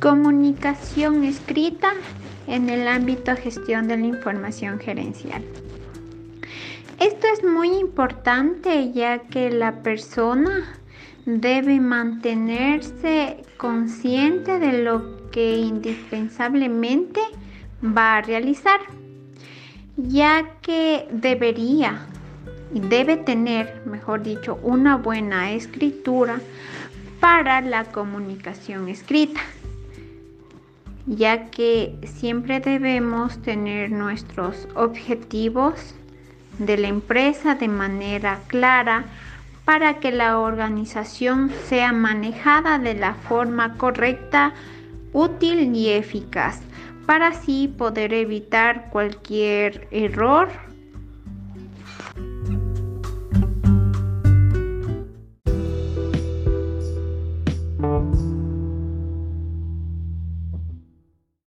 Comunicación escrita en el ámbito gestión de la información gerencial. Esto es muy importante ya que la persona debe mantenerse consciente de lo que indispensablemente va a realizar, ya que debería y debe tener, mejor dicho, una buena escritura para la comunicación escrita, ya que siempre debemos tener nuestros objetivos de la empresa de manera clara para que la organización sea manejada de la forma correcta, útil y eficaz, para así poder evitar cualquier error